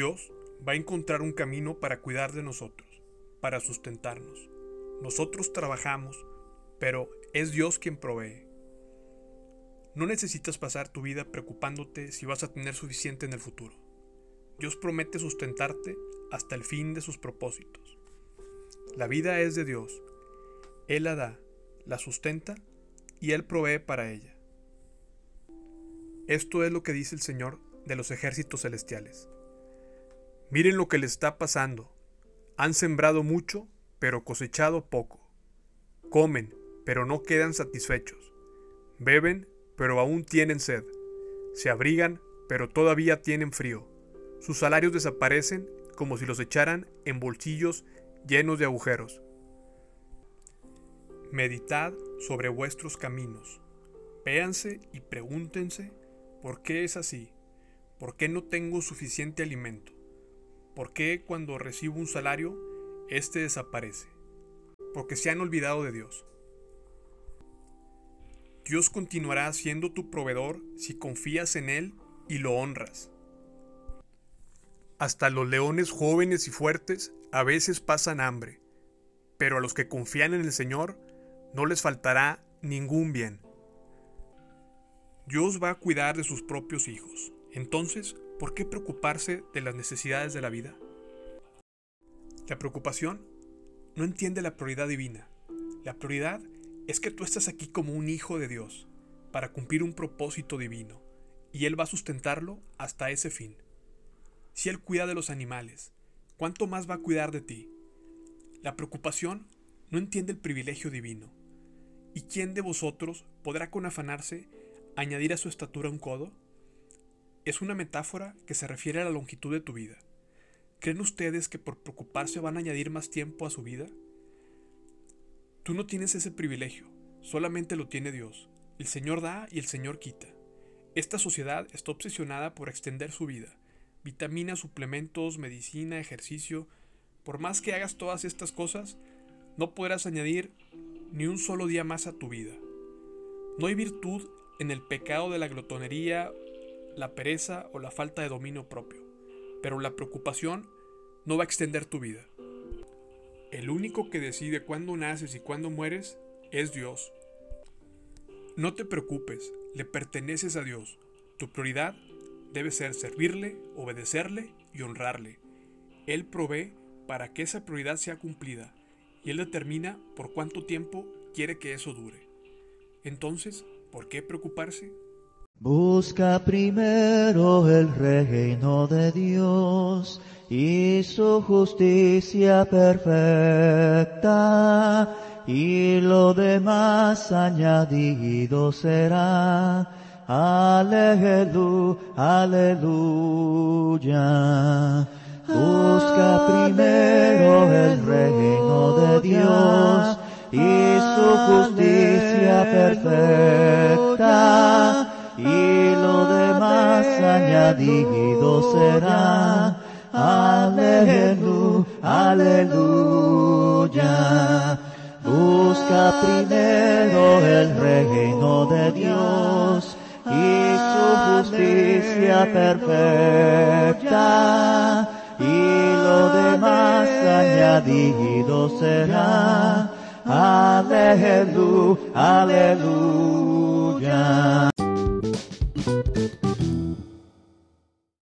Dios va a encontrar un camino para cuidar de nosotros, para sustentarnos. Nosotros trabajamos, pero es Dios quien provee. No necesitas pasar tu vida preocupándote si vas a tener suficiente en el futuro. Dios promete sustentarte hasta el fin de sus propósitos. La vida es de Dios. Él la da, la sustenta y Él provee para ella. Esto es lo que dice el Señor de los ejércitos celestiales. Miren lo que les está pasando. Han sembrado mucho, pero cosechado poco. Comen, pero no quedan satisfechos. Beben, pero aún tienen sed. Se abrigan, pero todavía tienen frío. Sus salarios desaparecen como si los echaran en bolsillos llenos de agujeros. Meditad sobre vuestros caminos. Véanse y pregúntense por qué es así. ¿Por qué no tengo suficiente alimento? ¿Por qué cuando recibo un salario, éste desaparece? Porque se han olvidado de Dios. Dios continuará siendo tu proveedor si confías en Él y lo honras. Hasta los leones jóvenes y fuertes a veces pasan hambre, pero a los que confían en el Señor no les faltará ningún bien. Dios va a cuidar de sus propios hijos. Entonces, ¿por qué preocuparse de las necesidades de la vida? La preocupación no entiende la prioridad divina. La prioridad es que tú estás aquí como un hijo de Dios, para cumplir un propósito divino, y Él va a sustentarlo hasta ese fin. Si Él cuida de los animales, ¿cuánto más va a cuidar de ti? La preocupación no entiende el privilegio divino. ¿Y quién de vosotros podrá con afanarse añadir a su estatura un codo? Es una metáfora que se refiere a la longitud de tu vida. ¿Creen ustedes que por preocuparse van a añadir más tiempo a su vida? Tú no tienes ese privilegio, solamente lo tiene Dios. El Señor da y el Señor quita. Esta sociedad está obsesionada por extender su vida. Vitaminas, suplementos, medicina, ejercicio. Por más que hagas todas estas cosas, no podrás añadir ni un solo día más a tu vida. No hay virtud en el pecado de la glotonería, la pereza o la falta de dominio propio, pero la preocupación no va a extender tu vida. El único que decide cuándo naces y cuándo mueres es Dios. No te preocupes, le perteneces a Dios. Tu prioridad debe ser servirle, obedecerle y honrarle. Él provee para que esa prioridad sea cumplida y Él determina por cuánto tiempo quiere que eso dure. Entonces, ¿por qué preocuparse? Busca primero el reino de Dios y su justicia perfecta, y lo demás añadido será. Aleluya, aleluya. Busca primero el reino de Dios y su justicia perfecta, y lo demás añadido será. Aleluya, aleluya. Busca primero el reino de Dios y su justicia perfecta, y lo demás añadido será. Aleluya, aleluya.